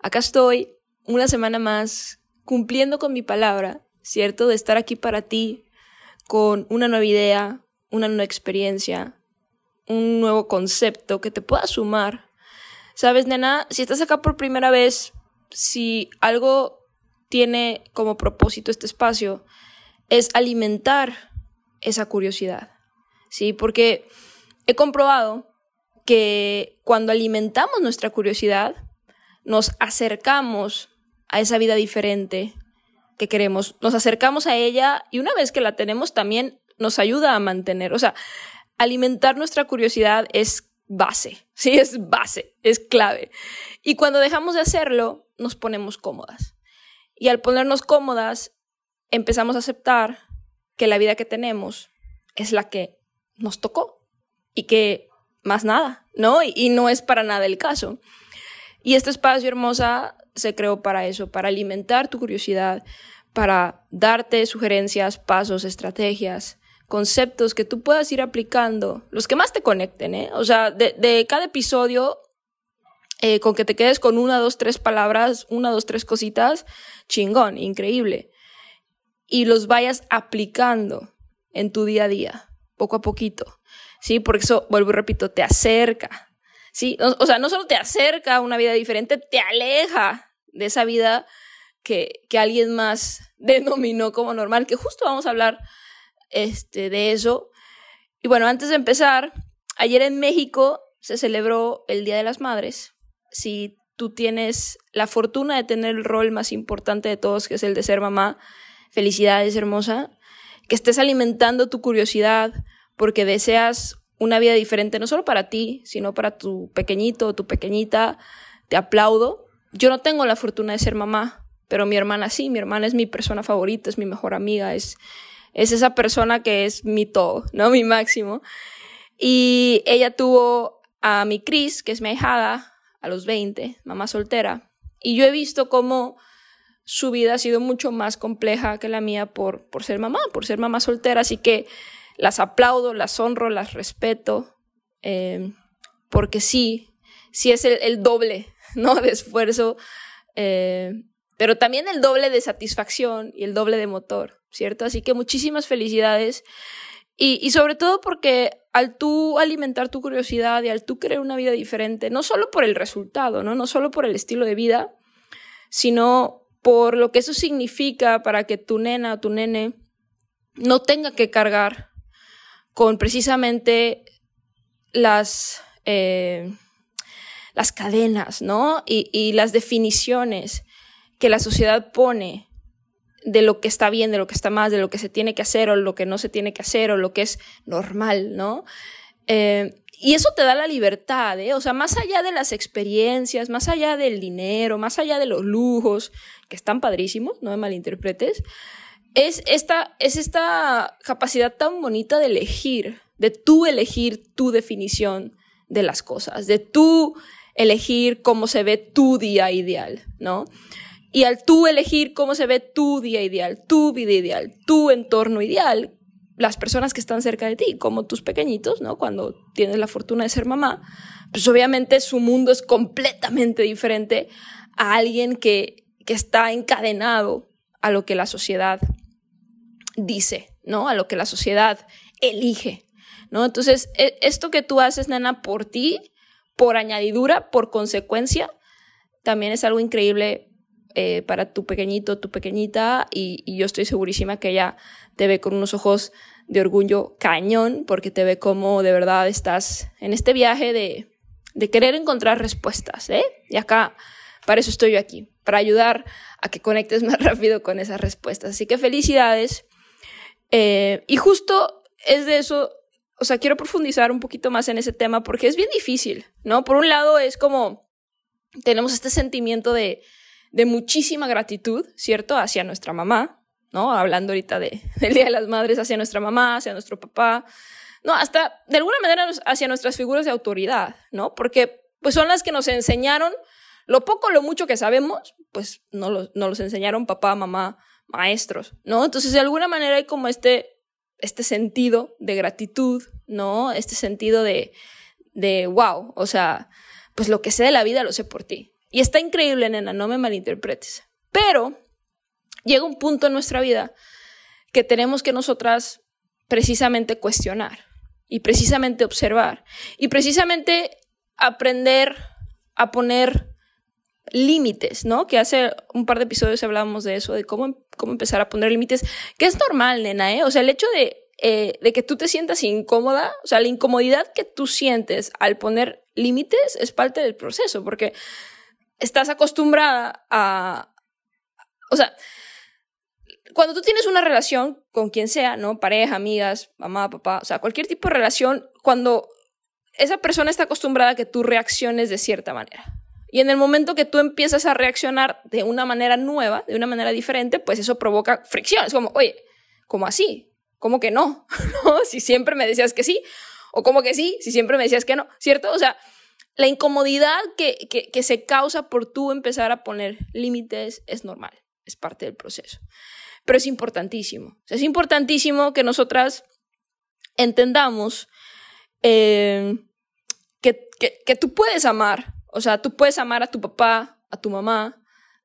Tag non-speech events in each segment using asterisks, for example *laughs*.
Acá estoy una semana más cumpliendo con mi palabra ¿cierto? De estar aquí para ti con una nueva idea, una nueva experiencia, un nuevo concepto que te pueda sumar. Sabes, nena, si estás acá por primera vez, si algo tiene como propósito este espacio, es alimentar esa curiosidad. ¿Sí? Porque he comprobado que cuando alimentamos nuestra curiosidad, nos acercamos a esa vida diferente, que queremos, nos acercamos a ella y una vez que la tenemos también nos ayuda a mantener, o sea, alimentar nuestra curiosidad es base, *laughs* sí, es base, es clave. Y cuando dejamos de hacerlo, nos ponemos cómodas. Y al ponernos cómodas, empezamos a aceptar que la vida que tenemos es la que nos tocó y que más nada, ¿no? Y, y no es para nada el caso. Y este espacio hermosa se creó para eso, para alimentar tu curiosidad, para darte sugerencias, pasos, estrategias, conceptos que tú puedas ir aplicando, los que más te conecten, ¿eh? O sea, de, cada episodio, eh, con que te quedes con una, dos, tres palabras, una, dos, tres cositas, chingón, increíble. Y los vayas aplicando en tu día a día, poco a poquito, ¿sí? Porque eso, vuelvo y repito, te acerca Sí, o, sea, no solo te acerca a una vida diferente, te aleja de esa vida que, que alguien más *laughs* denominó como normal, que justo vamos a hablar este, de eso. Y bueno, antes de empezar, ayer en México se celebró el Día de las Madres. Si tú tienes la fortuna de tener el rol más importante de todos, que es el de ser mamá, felicidades, hermosa. Que estés alimentando tu curiosidad porque deseas una vida diferente, no solo para ti, sino para tu pequeñito o tu pequeñita. Te aplaudo. Yo no tengo la fortuna de ser mamá, pero mi hermana sí, mi hermana es mi persona favorita, es mi mejor amiga, es, es esa persona que es mi todo, ¿no? Mi máximo. Y ella tuvo a mi Cris, que es mi ahijada, a los 20, mamá soltera. Y yo he visto cómo su vida ha sido mucho más compleja que la mía por, por ser mamá, por ser mamá soltera. Así que las aplaudo, las honro, las respeto, eh, porque sí, sí es el, doble, *laughs* ¿no? De esfuerzo, eh, pero también el doble de satisfacción y el doble de motor, ¿cierto? Así que muchísimas felicidades. Y, y, sobre todo porque al tú alimentar tu curiosidad y al tú querer una vida diferente, no solo por el resultado, ¿no? No solo por el estilo de vida, sino por lo que eso significa para que tu nena o tu nene no tenga que cargar con precisamente las, eh, las cadenas, ¿no? Y, las definiciones que la sociedad pone de lo que está bien, de lo que está mal, de lo que se tiene que hacer o lo que no se tiene que hacer o lo que es normal, ¿no? Eh, y eso te da la libertad, ¿eh? O sea, más allá de las experiencias, más allá del dinero, más allá de los lujos, que están padrísimos, no me malinterpretes, es esta, es esta capacidad tan bonita de elegir, de tú elegir tu definición de las cosas, de tú elegir cómo se ve tu día ideal, ¿no? Y al tú elegir cómo se ve tu día ideal, tu vida ideal, tu entorno ideal, las personas que están cerca de ti, como tus pequeñitos, ¿no? Cuando tienes la fortuna de ser mamá, pues obviamente su mundo es completamente diferente a alguien que, que está encadenado a lo que la sociedad dice, ¿no? A lo que la sociedad elige, ¿no? Entonces, e, esto que tú haces, nena, por ti, por añadidura, por consecuencia, también es algo increíble eh, para tu pequeñito, tu pequeñita, y, y, yo estoy segurísima que ella te ve con unos ojos de orgullo cañón, porque te ve como de verdad estás en este viaje de, de querer encontrar respuestas, ¿eh? Y acá, para eso estoy yo aquí, para ayudar a que conectes *laughs* más rápido con esas respuestas. Así que felicidades. Eh, y justo es de eso, o sea, quiero profundizar un poquito más en ese tema porque es bien difícil, ¿no? Por un lado es como tenemos este sentimiento de, de muchísima gratitud, ¿cierto? Hacia nuestra mamá, ¿no? Hablando ahorita de, *laughs* del Día de las Madres, hacia nuestra mamá, hacia nuestro papá, no, hasta de alguna manera hacia nuestras figuras de autoridad, ¿no? Porque pues son las que nos enseñaron lo poco, lo mucho que sabemos, pues no los, no los enseñaron papá, mamá, maestros, ¿no? Entonces de alguna manera hay como este, este sentido de gratitud, ¿no? Este sentido de, de wow, o sea, pues lo que sé de la vida lo sé por ti. Y está increíble, nena, no me malinterpretes. Pero llega un punto en nuestra vida que tenemos que nosotras precisamente cuestionar y precisamente observar y precisamente aprender a poner límites, ¿no? Que hace un par de episodios hablábamos de eso, de cómo, cómo empezar a poner límites, que es normal, nena, ¿eh? O sea, el hecho de, eh, de que tú te sientas incómoda, o sea, la incomodidad que tú sientes al poner límites es parte del proceso, porque estás acostumbrada a, o sea, cuando tú tienes una relación con quien sea, ¿no? Pareja, amigas, mamá, papá, o sea, cualquier tipo de relación, cuando esa persona está acostumbrada a que tú reacciones de cierta manera. Y en el momento que tú empiezas a reaccionar de una manera nueva, de una manera diferente, pues eso provoca fricción. Es como, oye, ¿cómo así? ¿Cómo que no? *laughs* ¿No? Si siempre me decías que sí. O como que sí, si siempre me decías que no. ¿Cierto? O sea, la incomodidad que, que, se causa por tú empezar a poner límites es normal, es parte del proceso pero es importantísimo. es importantísimo que nosotras entendamos eh, que, que, tú puedes amar, o sea, tú puedes amar a tu papá, a tu mamá,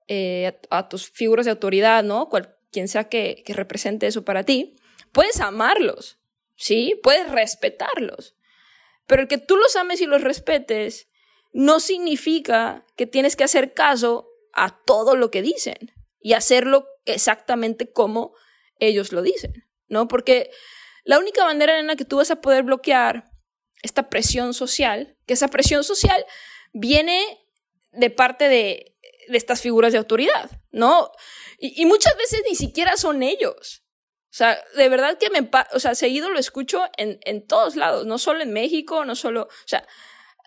eh, a, tus figuras de autoridad, ¿no? Cual, quien sea que, que represente eso para ti, puedes amarlos, ¿sí? Puedes respetarlos. Pero el que tú los ames y los respetes no significa que tienes que hacer caso a todo lo que dicen y hacerlo exactamente como ellos lo dicen, ¿no? Porque la única manera en la que tú vas a poder bloquear esta presión social, que esa presión social viene de parte de, de estas figuras de autoridad, ¿no? Y, muchas veces ni siquiera son ellos. O sea, de verdad que me, o sea, seguido lo escucho en, en todos lados, no solo en México, no solo, o sea,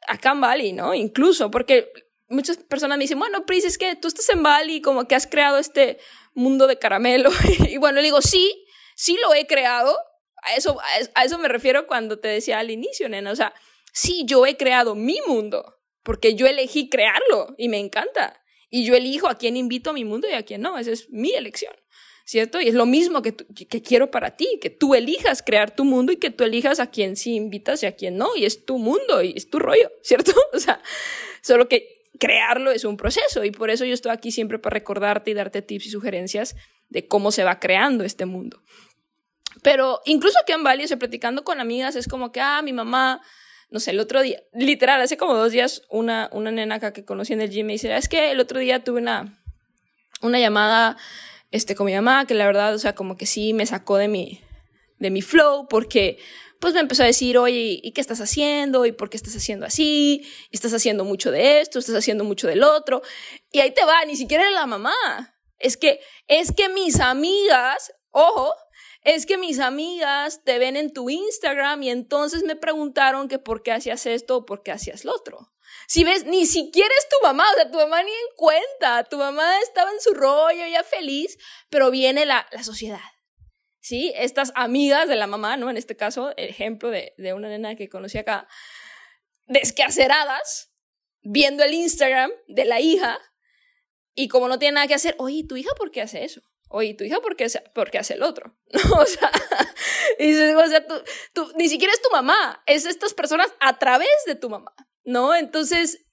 acá en Bali, ¿no? Incluso, porque muchas personas me dicen, bueno, Pris, es que tú estás en Bali, como que has creado este mundo de caramelo. *laughs* y bueno, le digo, sí, sí lo he creado. A eso, a eso me refiero cuando te decía al inicio, nena. O sea, sí, yo he creado mi mundo, porque yo elegí crearlo y me encanta. Y yo elijo a quién invito a mi mundo y a quién no. Esa es mi elección. ¿Cierto? Y es lo mismo que, que quiero para ti, que tú elijas crear tu mundo y que tú elijas a quién sí invitas y a quién no. Y es tu mundo y es tu rollo, *laughs* ¿cierto? O sea, solo que crearlo es un proceso y por eso yo estoy aquí siempre para recordarte y darte tips y sugerencias de cómo se va creando este mundo. Pero incluso aquí en Bali, estoy platicando con amigas, es como que, ah, mi mamá, no sé, el otro día, literal, hace como dos días, una, una nena acá que conocí en el gym me dice, es que el otro día tuve una, una llamada este, con mi mamá, que la verdad, o sea, como que sí me sacó de mi, de mi flow, porque pues me empezó a decir, oye, ¿y qué estás haciendo? ¿Y por qué estás haciendo así? ¿Y estás haciendo mucho de esto? ¿Estás haciendo mucho del otro? Y ahí te va, ni siquiera era la mamá. Es que, es que mis amigas, ojo, es que mis amigas te ven en tu Instagram y entonces me preguntaron que por qué hacías esto o por qué hacías lo otro. Si ves, ni siquiera es tu mamá, o sea, tu mamá ni en cuenta, tu mamá estaba en su rollo, ya feliz, pero viene la, la sociedad ¿sí? Estas amigas de la mamá, ¿no? En este caso, ejemplo de, de una nena que conocí acá, desquaceradas, viendo el Instagram de la hija y como no tiene nada que hacer, oye, ¿tu hija por qué hace eso? Oye, ¿tu hija por qué, por qué hace el otro? *laughs* O sea, *laughs* o sea tú, tú, ni siquiera es tu mamá, es estas personas a través de tu mamá, ¿no? Entonces,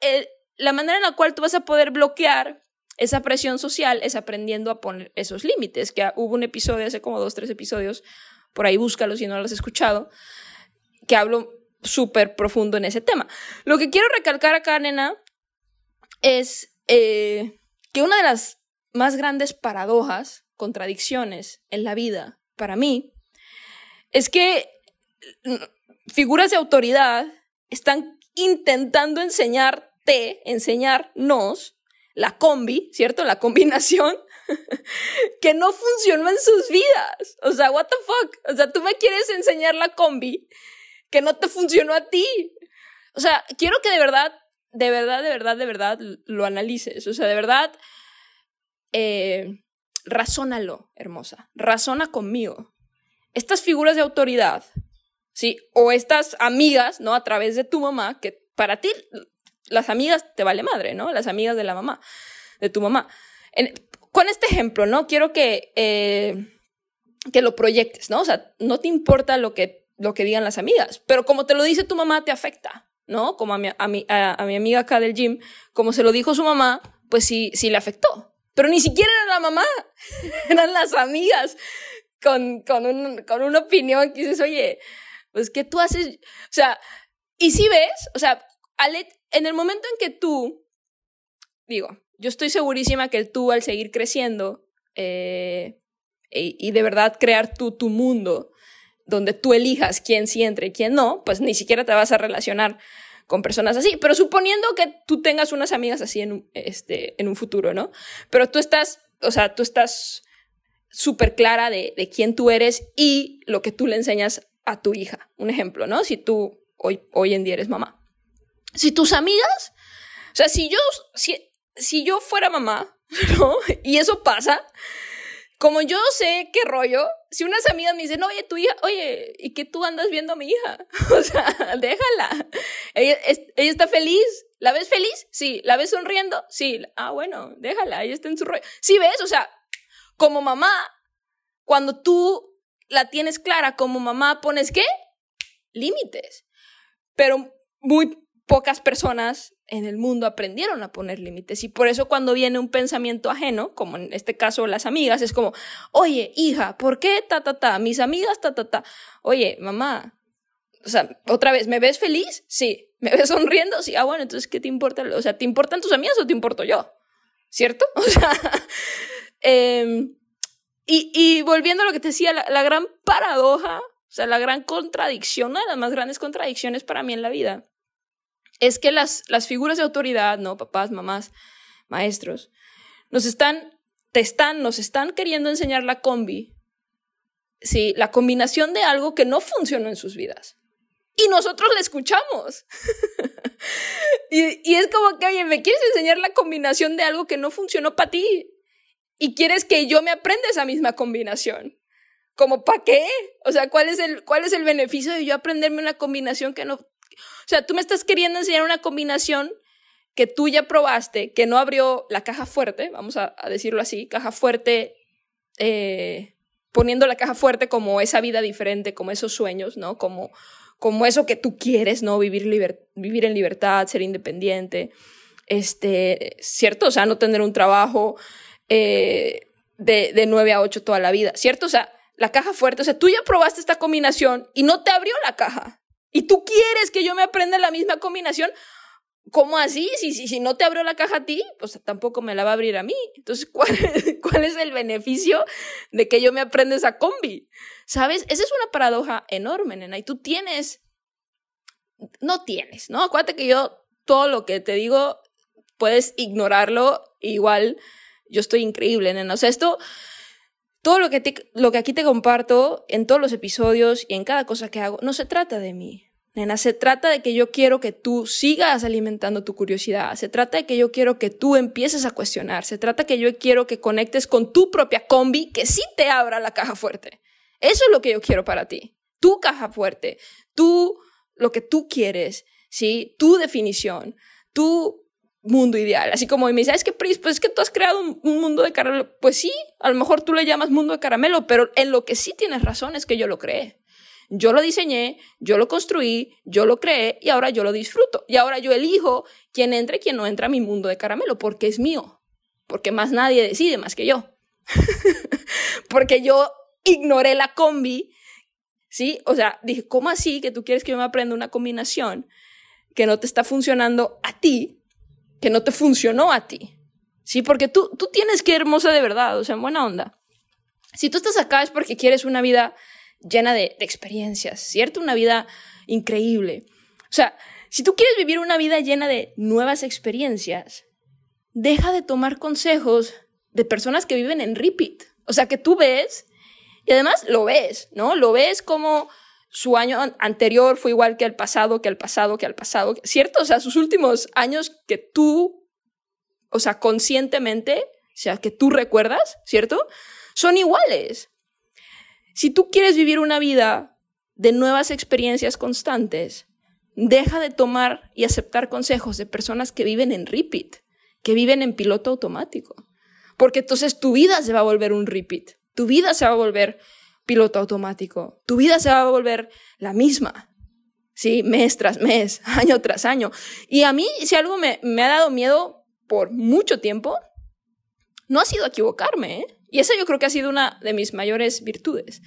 el, la manera en la cual tú vas a poder bloquear esa presión social es aprendiendo a poner esos límites, que hubo un episodio hace como dos, tres episodios, por ahí búscalo si no lo has escuchado, que hablo súper profundo en ese tema. Lo que quiero recalcar acá, nena, es eh, que una de las más grandes paradojas, contradicciones en la vida, para mí, es que mm, figuras de autoridad están intentando enseñarte, enseñarnos la combi, ¿cierto? La combinación *laughs* que no funcionó en sus vidas. O sea, what the fuck? O sea, tú me quieres enseñar la combi que no te funcionó a ti. O sea, quiero que de verdad, de verdad, de verdad, de verdad lo analices. O sea, de verdad, eh, razónalo, hermosa. Razona conmigo. Estas figuras de autoridad, ¿sí? O estas amigas, ¿no? A través de tu mamá, que para ti las amigas te vale madre, ¿no? Las amigas de la mamá, de tu mamá. con este ejemplo, ¿no? Quiero que, eh, que lo proyectes, ¿no? O sea, no te importa lo que, lo que digan las amigas, pero como te lo dice tu mamá, te afecta, ¿no? Como a mi, a mi, a, mi amiga acá del gym, como se lo dijo su mamá, pues sí, sí le afectó. Pero ni siquiera era la mamá, *laughs* eran las amigas con, con, un, con una opinión que dices, oye, pues, ¿qué tú haces? O sea, y si ves, o sea, en el momento en que tú, digo, yo estoy segurísima que tú al seguir creciendo eh, y, de verdad crear tú tu mundo, donde tú elijas quién sí entra y quién no, pues ni siquiera te vas a relacionar con personas así. Pero suponiendo que tú tengas unas amigas así en un, este, en un futuro, ¿no? Pero tú estás, o sea, tú estás súper clara de, de quién tú eres y lo que tú le enseñas a tu hija. Un ejemplo, ¿no? Si tú hoy, hoy en día eres mamá. Si tus amigas, o sea, si yo, si, si yo fuera mamá, *laughs* ¿no? Y eso pasa, como yo sé qué rollo, si unas amigas me dicen, oye, tu hija, oye, ¿y qué tú andas viendo a mi hija? *laughs* O sea, déjala. Ella, está feliz. ¿La ves feliz? Sí. ¿La ves sonriendo? Sí. Ah, bueno, déjala, ella está en su rollo. Sí, ves, o sea, como mamá, cuando tú la tienes clara como mamá, pones qué? Límites. Pero muy pocas personas en el mundo aprendieron a poner límites. Y por eso cuando viene un pensamiento ajeno, como en este caso las amigas, es como, oye, hija, ¿por qué ta, ta, ta? Mis amigas, ta, ta, ta. Oye, mamá, o sea, otra vez, ¿me ves feliz? Sí. ¿Me ves sonriendo? Sí. Ah, bueno, entonces, ¿qué te importa? O sea, ¿te importan tus amigas o te importo yo? ¿Cierto? *laughs* O sea, em, y, y, volviendo a lo que te decía, la, la gran paradoja, o sea, la gran contradicción, una de las más grandes contradicciones para mí en la vida, es que las, las figuras de autoridad, ¿no? Papás, mamás, maestros, nos están, te nos están queriendo enseñar la combi, ¿sí? La combinación de algo que no funcionó en sus vidas. Y nosotros la escuchamos. *laughs* y, y, es como que, oye, ¿me quieres enseñar la combinación de algo que no funcionó para ti? Y quieres que yo me aprenda esa misma combinación. ¿Como para qué? O sea, ¿cuál es, el, ¿cuál es el beneficio de yo aprenderme una combinación que no, o sea, tú me estás queriendo enseñar una combinación que tú ya probaste, que no abrió la caja fuerte, vamos a, decirlo así, caja fuerte, eh, poniendo la caja fuerte como esa vida diferente, como esos sueños, ¿no? Como, como eso que tú quieres, ¿no? Vivir, vivir en libertad, ser independiente, este, ¿cierto? O sea, no tener un trabajo eh, de, de 9 a 8 toda la vida, ¿cierto? O sea, la caja fuerte, o sea, tú ya probaste esta combinación y no te abrió la caja. ¿Y tú quieres que yo me aprenda la misma combinación? ¿Cómo así? Si, si, si no te abrió la caja a ti, pues tampoco me la va a abrir a mí. Entonces, *laughs* ¿cuál, ¿cuál es el beneficio de que yo me aprenda esa combi? ¿Sabes? Esa es una paradoja enorme, nena. Y tú tienes, no tienes, ¿no? Acuérdate que yo todo lo que te digo puedes ignorarlo. Igual yo estoy increíble, nena. O sea, esto, todo lo que, lo que aquí te comparto en todos los episodios y en cada cosa que hago, no se trata de mí. Nena, se trata de que yo quiero que tú sigas alimentando tu curiosidad, se trata de que yo quiero que tú empieces a cuestionar, se trata de que yo quiero que conectes con tu propia combi que sí te abra la caja fuerte. Eso es lo que yo quiero para ti. Tu caja fuerte, tú, lo que tú quieres, ¿sí? Tu definición, tu mundo ideal. Así como me dice, es que Pris, pues es que tú has creado un, mundo de caramelo. Pues sí, a lo mejor tú le llamas mundo de caramelo, pero en lo que sí tienes razón es que yo lo creé. Yo lo diseñé, yo lo construí, yo lo creé y ahora yo lo disfruto. Y ahora yo elijo quién entra y quién no entra a mi mundo de caramelo, porque es mío. Porque más nadie decide más que yo. *laughs* porque yo ignoré la combi, ¿sí? O sea, dije, ¿cómo así que tú quieres que yo me aprenda una combinación que no te está funcionando a ti que no te funcionó a ti. Sí, porque tú, tú tienes que hermosa de verdad, o sea, en buena onda. Si tú estás acá es porque quieres una vida llena de, de experiencias, ¿cierto? Una vida increíble. O sea, si tú quieres vivir una vida llena de nuevas experiencias, deja de tomar consejos de personas que viven en repeat. O sea, que tú ves y además lo ves, ¿no? Lo ves como su año anterior fue igual que el pasado, que el pasado, que el pasado, ¿cierto? O sea, sus últimos años que tú, o sea, conscientemente, o sea, que tú recuerdas, ¿cierto? Son iguales. Si tú quieres vivir una vida de nuevas experiencias constantes, deja de tomar y aceptar consejos de personas que viven en repeat, que viven en piloto automático. Porque entonces tu vida se va a volver un repeat, tu vida se va a volver piloto automático, tu vida se va a volver la misma, ¿sí? Mes tras mes, *laughs* año tras año. Y a mí, si algo me, ha dado miedo por mucho tiempo, no ha sido equivocarme, ¿eh? Y esa yo creo que ha sido una de mis mayores virtudes.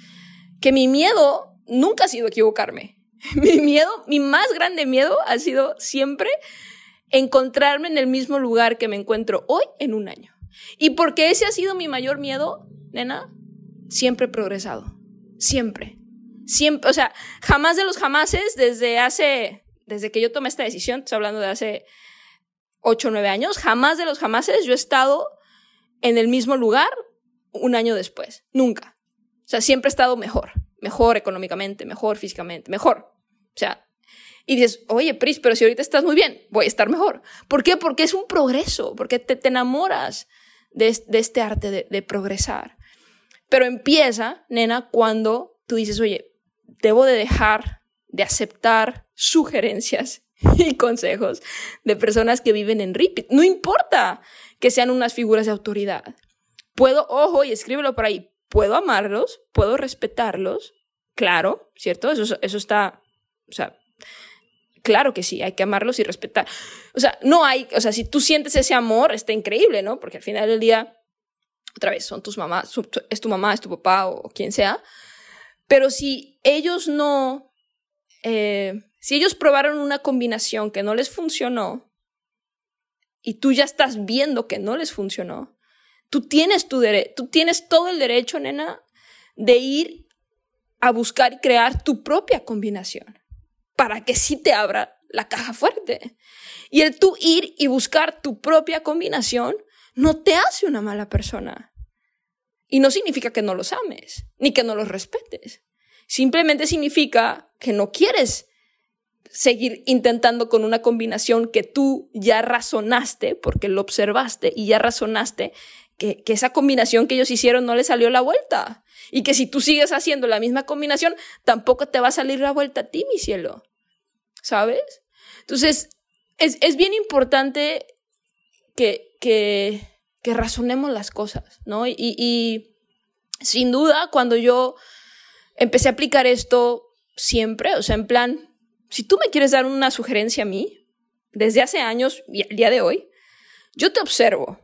Que mi miedo nunca ha sido equivocarme. *laughs* Mi miedo, mi más grande miedo ha sido siempre encontrarme en el mismo lugar que me encuentro hoy en un año. Y porque ese ha sido mi mayor miedo, nena, siempre he progresado. Siempre. Siempre, o sea, jamás de los jamases desde hace, desde que yo tomé esta decisión, estoy hablando de hace 8 o 9 años, jamás de los jamases yo he estado en el mismo lugar un año después. Nunca. O sea, siempre he estado mejor. Mejor económicamente, mejor físicamente, mejor. O sea, y dices, oye, Pris, pero si ahorita estás muy bien, voy a estar mejor. ¿Por qué? Porque es un progreso, porque te, te enamoras de, de, este arte de, de progresar. Pero empieza, nena, cuando tú dices, oye, debo de dejar de aceptar sugerencias *laughs* y consejos de personas que viven en repeat. No importa que sean unas figuras de autoridad. Puedo, ojo, y escríbelo por ahí, puedo amarlos, puedo respetarlos, claro, ¿cierto? Eso, eso está, o sea, claro que sí, hay que amarlos y respetar. O sea, no hay, o sea, si tú sientes ese amor, está increíble, ¿no? Porque al final del día, otra vez, son tus mamás, es tu mamá, es tu papá o quien sea. Pero si ellos no, eh, si ellos probaron una combinación que no les funcionó y tú ya estás viendo que no les funcionó, Tú tienes tu derecho, tú tienes todo el derecho, nena, de ir a buscar y crear tu propia combinación para que sí te abra la caja fuerte. Y el tú ir y buscar tu propia combinación no te hace una mala persona. Y no significa que no los ames, ni que no los respetes. Simplemente significa que no quieres seguir intentando con una combinación que tú ya razonaste, porque lo observaste y ya razonaste que, esa combinación que ellos hicieron no le salió la vuelta. Y que si tú sigues haciendo la misma combinación, tampoco te va a salir la vuelta a ti, mi cielo. ¿Sabes? Entonces, es, es bien importante que, que, razonemos las cosas, ¿no? Y, y sin duda, cuando yo empecé a aplicar esto siempre, o sea, en plan, si tú me quieres dar una sugerencia a mí, desde hace años y al día de hoy, yo te observo,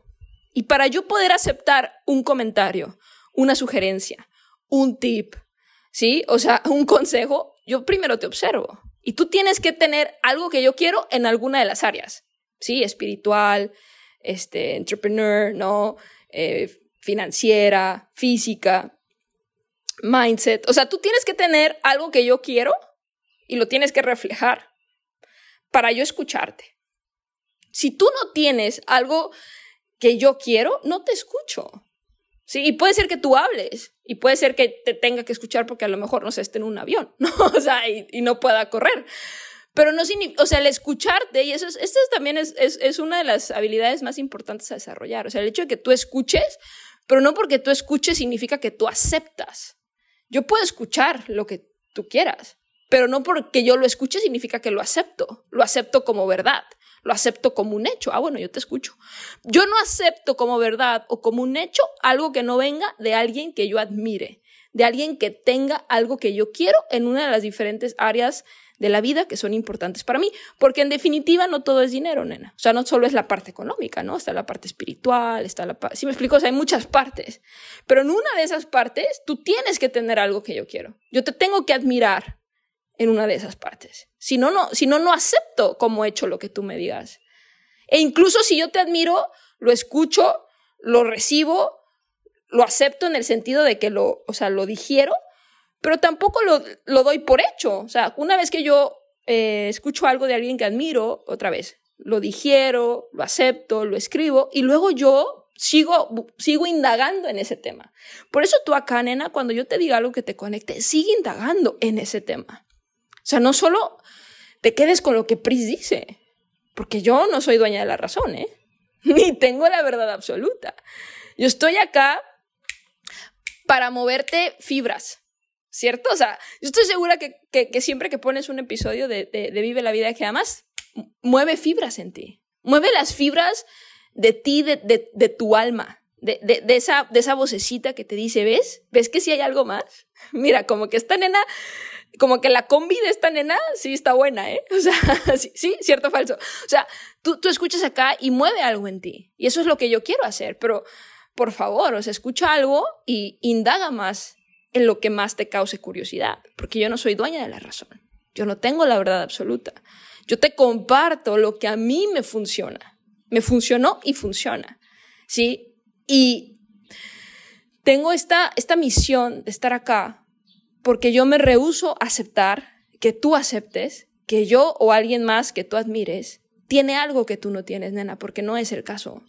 y para yo poder aceptar un comentario, una sugerencia, un tip, ¿sí? O sea, *laughs* un consejo, yo primero te observo. Y tú tienes que tener algo que yo quiero en alguna de las áreas, ¿sí? Espiritual, este, entrepreneur, ¿no? Eh, financiera, física, mindset. O sea, tú tienes que tener algo que yo quiero y lo tienes que reflejar para yo escucharte. Si tú no tienes algo que yo quiero, no te escucho. Sí, y puede ser que tú hables y puede ser que te tenga que escuchar porque a lo mejor no sé, esté en un avión, *laughs* ¿no? O sea, y, no pueda correr. Pero no significa, o sea, el escucharte, y eso es, esto también es, es, es una de las habilidades más importantes a desarrollar. O sea, el hecho de que tú escuches, pero no porque tú escuches significa que tú aceptas. Yo puedo escuchar lo que tú quieras, pero no porque yo lo escuche significa que lo acepto. Lo acepto como verdad lo acepto como un hecho. Ah, bueno, yo te escucho. Yo no acepto como verdad o como un hecho algo que no venga de alguien que yo admire, de alguien que tenga algo que yo quiero en una de las diferentes áreas de la vida que son importantes para mí, porque en definitiva no todo es dinero, nena. O sea, no solo es la parte económica, ¿no? Está la parte espiritual, está la parte... Si me explico, o sea, hay muchas partes. Pero en una de esas partes, tú tienes que tener algo que yo quiero. Yo te tengo que admirar en una de esas partes. Si no, no, si no, no acepto como hecho lo que tú me digas. E incluso si yo te admiro, lo escucho, lo recibo, lo acepto en el sentido de que lo, o sea, lo digiero, pero tampoco lo, lo doy por hecho. O sea, una vez que yo eh, escucho algo de alguien que admiro, otra vez, lo digiero, lo acepto, lo escribo y luego yo sigo, sigo indagando en ese tema. Por eso tú acá, nena, cuando yo te diga algo que te conecte, sigue indagando en ese tema. O sea, no solo te quedes con lo que Pris dice, porque yo no soy dueña de la razón, ¿eh? *laughs* Ni tengo la verdad absoluta. Yo estoy acá para moverte fibras, ¿cierto? O sea, yo estoy segura que, que, siempre que pones un episodio de, de, de, Vive la Vida que amas, mueve fibras en ti. Mueve las fibras de ti, de, de tu alma, de, esa, de esa vocecita que te dice, ¿ves? ¿Ves que si hay algo más? *laughs* Mira, como que esta nena, como que la combi de esta nena sí está buena, ¿eh? *laughs* O sea, *laughs* sí, sí, cierto o falso. O sea, tú, tú escuchas acá y mueve algo en ti. Y eso es lo que yo quiero hacer, pero por favor, o sea, escucha algo y indaga más en lo que más te cause curiosidad, porque yo no soy dueña de la razón, yo no tengo la verdad absoluta, yo te comparto lo que a mí me funciona, me funcionó y funciona, ¿sí? Y tengo esta, esta misión de estar acá porque yo me rehuso a aceptar que tú aceptes que yo o alguien más que tú admires tiene algo que tú no tienes, nena, porque no es el caso.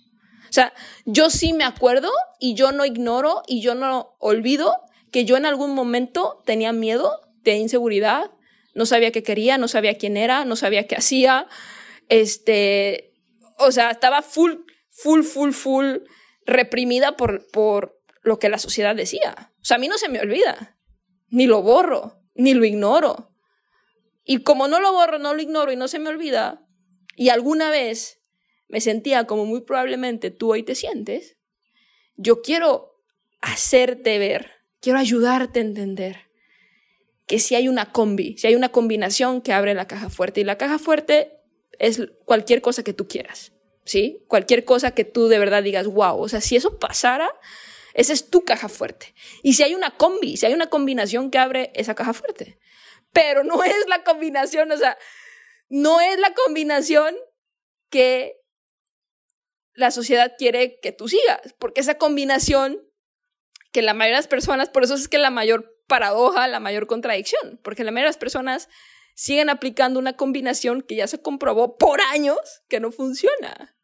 O sea, yo sí me acuerdo y yo no ignoro y yo no olvido que yo en algún momento tenía miedo, de inseguridad, no sabía qué quería, no sabía quién era, no sabía qué hacía, este, o sea, estaba full, full, full, full reprimida por, por lo que la sociedad decía. O sea, a mí no se me olvida, ni lo borro, ni lo ignoro. Y como no lo borro, no lo ignoro y no se me olvida, y alguna vez me sentía como muy probablemente tú hoy te sientes, yo quiero hacerte ver quiero ayudarte a entender que si hay una combi, si hay una combinación que abre la caja fuerte y la caja fuerte es cualquier cosa que tú quieras, ¿sí? Cualquier cosa que tú de verdad digas, wow, o sea, si eso pasara, esa es tu caja fuerte. Y si hay una combi, si hay una combinación que abre esa caja fuerte, pero no es la combinación, o sea, no es la combinación que la sociedad quiere que tú sigas, porque esa combinación que la mayoría de las personas, por eso es que la mayor paradoja, la mayor contradicción, porque la mayoría de las personas siguen aplicando una combinación que ya se comprobó por años que no funciona.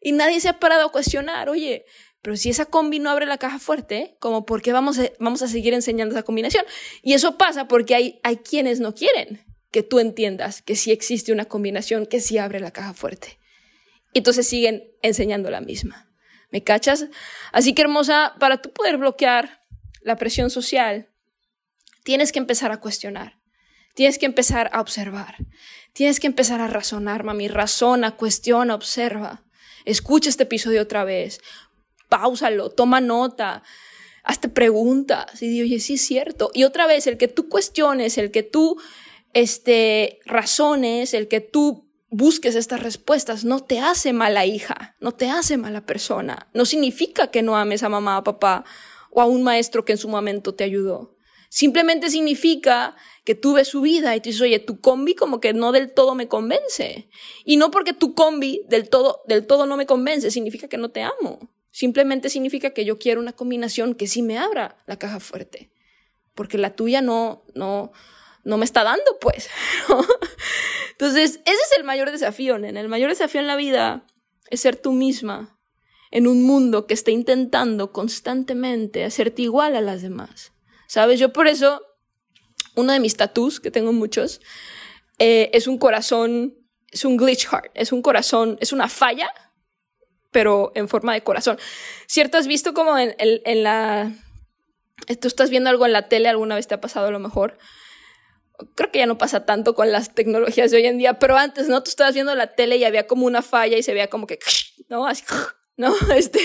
Y nadie se ha parado a cuestionar, oye, pero si esa combi no abre la caja fuerte, como por qué vamos a, vamos a seguir enseñando esa combinación? Y eso pasa porque hay, hay quienes no quieren que tú entiendas que sí existe una combinación que sí abre la caja fuerte. Y entonces siguen enseñando la misma. ¿Me cachas? Así que hermosa, para tú poder bloquear la presión social, tienes que empezar a cuestionar. Tienes que empezar a observar. Tienes que empezar a razonar, mami. Razona, cuestiona, observa. Escucha este episodio otra vez. Páusalo, toma nota. Hazte preguntas y di, oye, sí es cierto. Y otra vez, el que tú cuestiones, el que tú este, razones, el que tú busques estas respuestas no te hace mala hija, no te hace mala persona. No significa que no ames a mamá, a papá o a un maestro que en su momento te ayudó. Simplemente significa que tú ves su vida y te dices, oye, tu combi como que no del todo me convence. Y no porque tu combi del todo, del todo no me convence, significa que no te amo. Simplemente significa que yo quiero una combinación que sí me abra la caja fuerte. Porque la tuya no, no, no me está dando, pues. *laughs* Entonces, ese es el mayor desafío, nena. El mayor desafío en la vida es ser tú misma en un mundo que está intentando constantemente hacerte igual a las demás. ¿Sabes? Yo por eso, uno de mis tatús, que tengo muchos, eh, es un corazón, es un glitch heart, es un corazón, es una falla, pero en forma de corazón. ¿Cierto? ¿Has visto como en, en, en la... Tú estás viendo algo en la tele, alguna vez te ha pasado a lo mejor, creo que ya no pasa tanto con las tecnologías de hoy en día, pero antes, ¿no? Tú estabas viendo la tele y había como una falla y se veía como que, ¿no? Así, *laughs* ¿no? *laughs* Este,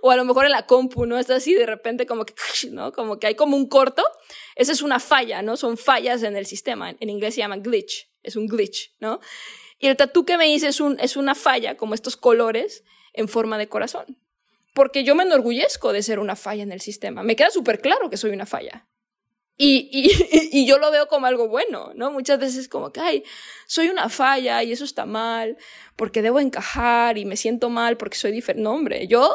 o a lo mejor en la compu, ¿no? Está así de repente como que, *laughs* ¿no? Como que hay como un corto. Esa es una falla, ¿no? Son fallas en el sistema. En inglés se llama glitch. Es un glitch, ¿no? Y el tatú que me hice es, un, es una falla, como estos colores en forma de corazón. Porque yo me enorgullezco de ser una falla en el sistema. Me queda súper claro que soy una falla. Y, y, *laughs* y, yo lo veo como algo bueno, ¿no? Muchas veces como que, ay, soy una falla y eso está mal, porque debo encajar y me siento mal porque soy diferente. No, hombre, yo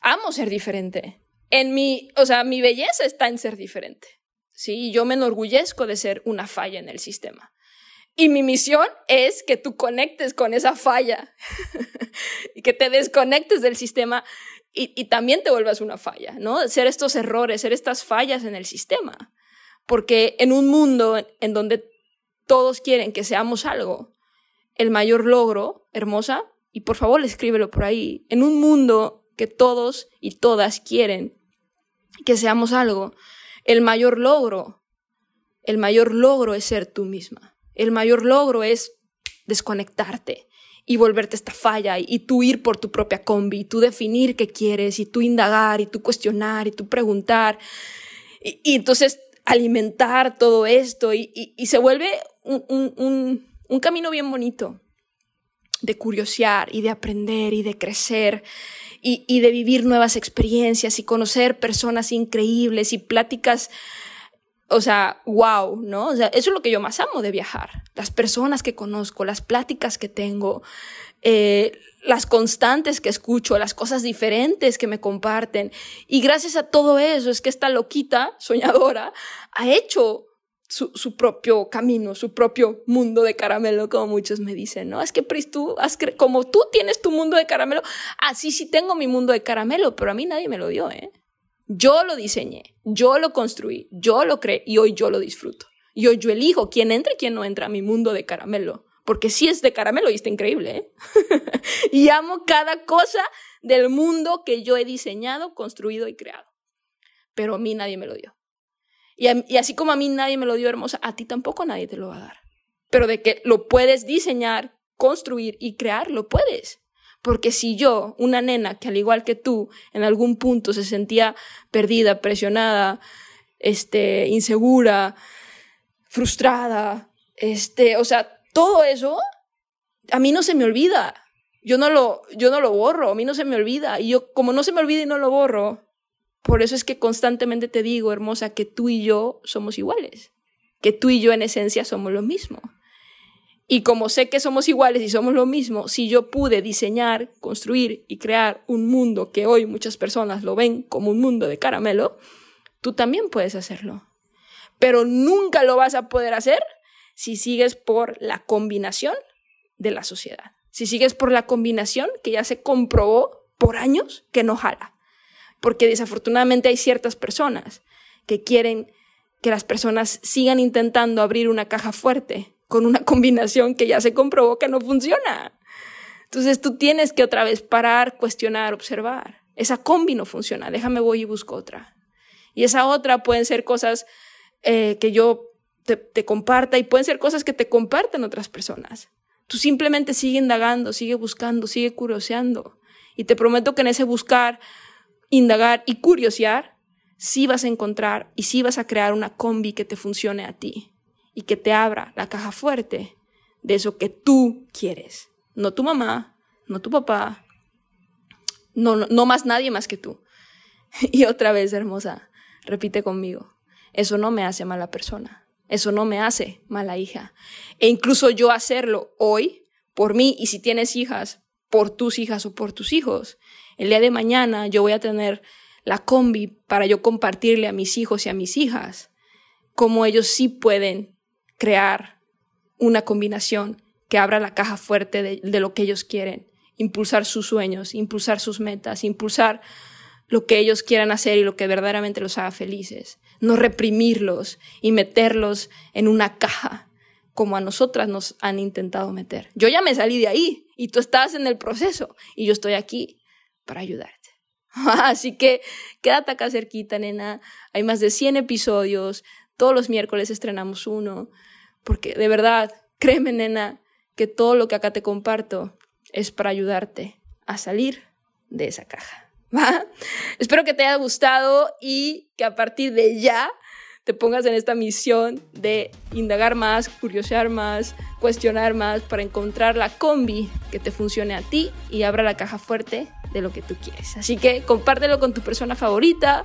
amo ser diferente. En mi, o sea, mi belleza está en ser diferente. Sí, yo me enorgullezco de ser una falla en el sistema. Y mi misión es que tú conectes con esa falla *laughs* y que te desconectes del sistema y, y, también te vuelvas una falla, ¿no? Ser estos errores, ser estas fallas en el sistema. Porque en un mundo en donde todos quieren que seamos algo, el mayor logro, hermosa, y por favor escríbelo por ahí, en un mundo que todos y todas quieren que seamos algo, el mayor logro, el mayor logro es ser tú misma. El mayor logro es desconectarte y volverte esta falla y, tú ir por tu propia combi, y tú definir qué quieres y tú indagar y tú cuestionar y tú preguntar. Y, entonces alimentar todo esto y, se vuelve un, un camino bien bonito de curiosear y de aprender y de crecer y, y, de vivir nuevas experiencias y conocer personas increíbles y pláticas, o sea, wow, ¿no? O sea, eso es lo que yo más amo de viajar. Las personas que conozco, las pláticas que tengo, eh, las constantes que escucho, las cosas diferentes que me comparten. Y gracias a todo eso es que esta loquita soñadora ha hecho su, su, propio camino, su propio mundo de caramelo, como muchos me dicen, ¿no? Es que, Pris, tú, has como tú tienes tu mundo de caramelo, así sí tengo mi mundo de caramelo, pero a mí nadie me lo dio, ¿eh? Yo lo diseñé, yo lo construí, yo lo creé y hoy yo lo disfruto. Y hoy yo elijo quién entra y quién no entra a mi mundo de caramelo. Porque sí es de caramelo y está increíble, ¿eh? *laughs* y amo cada cosa del mundo que yo he diseñado, construido y creado. Pero a mí nadie me lo dio. Y, así como a mí nadie me lo dio hermosa, a ti tampoco nadie te lo va a dar. Pero de que lo puedes diseñar, construir y crear, lo puedes. Porque si yo, una nena que al igual que tú, en algún punto se sentía perdida, presionada, este, insegura, frustrada, este, o sea, todo eso, a mí no se me olvida. Yo no lo, yo no lo borro, a mí no se me olvida. Y yo, como no se me olvida y no lo borro, por eso es que constantemente te digo, hermosa, que tú y yo somos iguales, que tú y yo en esencia somos lo mismo. Y como sé que somos iguales y somos lo mismo, si yo pude diseñar, construir y crear un mundo que hoy muchas personas lo ven como un mundo de caramelo, tú también puedes hacerlo. Pero nunca lo vas a poder hacer si sigues por la combinación de la sociedad. Si sigues por la combinación que ya se comprobó por años que no jala porque desafortunadamente hay ciertas personas que quieren que las personas sigan intentando abrir una caja fuerte con una *laughs* combinación que ya se comprobó que no funciona. Entonces tú tienes que otra vez parar, cuestionar, observar. Esa combi no funciona, déjame voy y busco otra. Y esa otra pueden ser cosas eh, que yo te, te comparta y pueden ser cosas que te comparten otras personas. Tú simplemente sigue indagando, sigue buscando, sigue curioseando. Y te prometo que en ese buscar indagar y curiosear, sí vas a encontrar y sí vas a crear una combi que te funcione a ti y que te abra la caja fuerte de eso que tú quieres. No tu mamá, no tu papá, no, no, más nadie más que tú. *laughs* Y otra vez, hermosa, repite conmigo, eso no me hace mala persona, eso no me hace mala hija. E incluso yo hacerlo hoy, por mí, y si tienes hijas, por tus hijas o por tus hijos, el día de mañana yo voy a tener la combi para yo compartirle a mis hijos y a mis hijas cómo ellos sí pueden crear una combinación que abra la caja fuerte de, lo que ellos quieren, impulsar sus sueños, impulsar sus metas, impulsar lo que ellos quieran hacer y lo que verdaderamente los haga felices, no reprimirlos y meterlos en una caja como a nosotras nos han intentado meter. Yo ya me salí de ahí y tú estás en el proceso y yo estoy aquí para ayudarte. *laughs* Así que quédate acá cerquita, nena. Hay más de 100 episodios. Todos los miércoles estrenamos uno. Porque de verdad, créeme, nena, que todo lo que acá te comparto es para ayudarte a salir de esa caja. *laughs* ¿va? Espero que te haya gustado y que a partir de ya te pongas en esta misión de indagar más, curiosear más, cuestionar más para encontrar la combi que te funcione a ti y abra la caja fuerte de lo que tú quieres. Así que compártelo con tu persona favorita,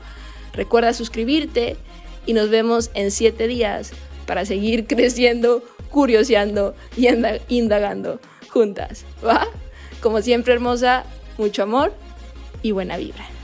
recuerda suscribirte y nos vemos en siete días para seguir creciendo, curioseando y indagando juntas, ¿va? Como siempre, hermosa, mucho amor y buena vibra.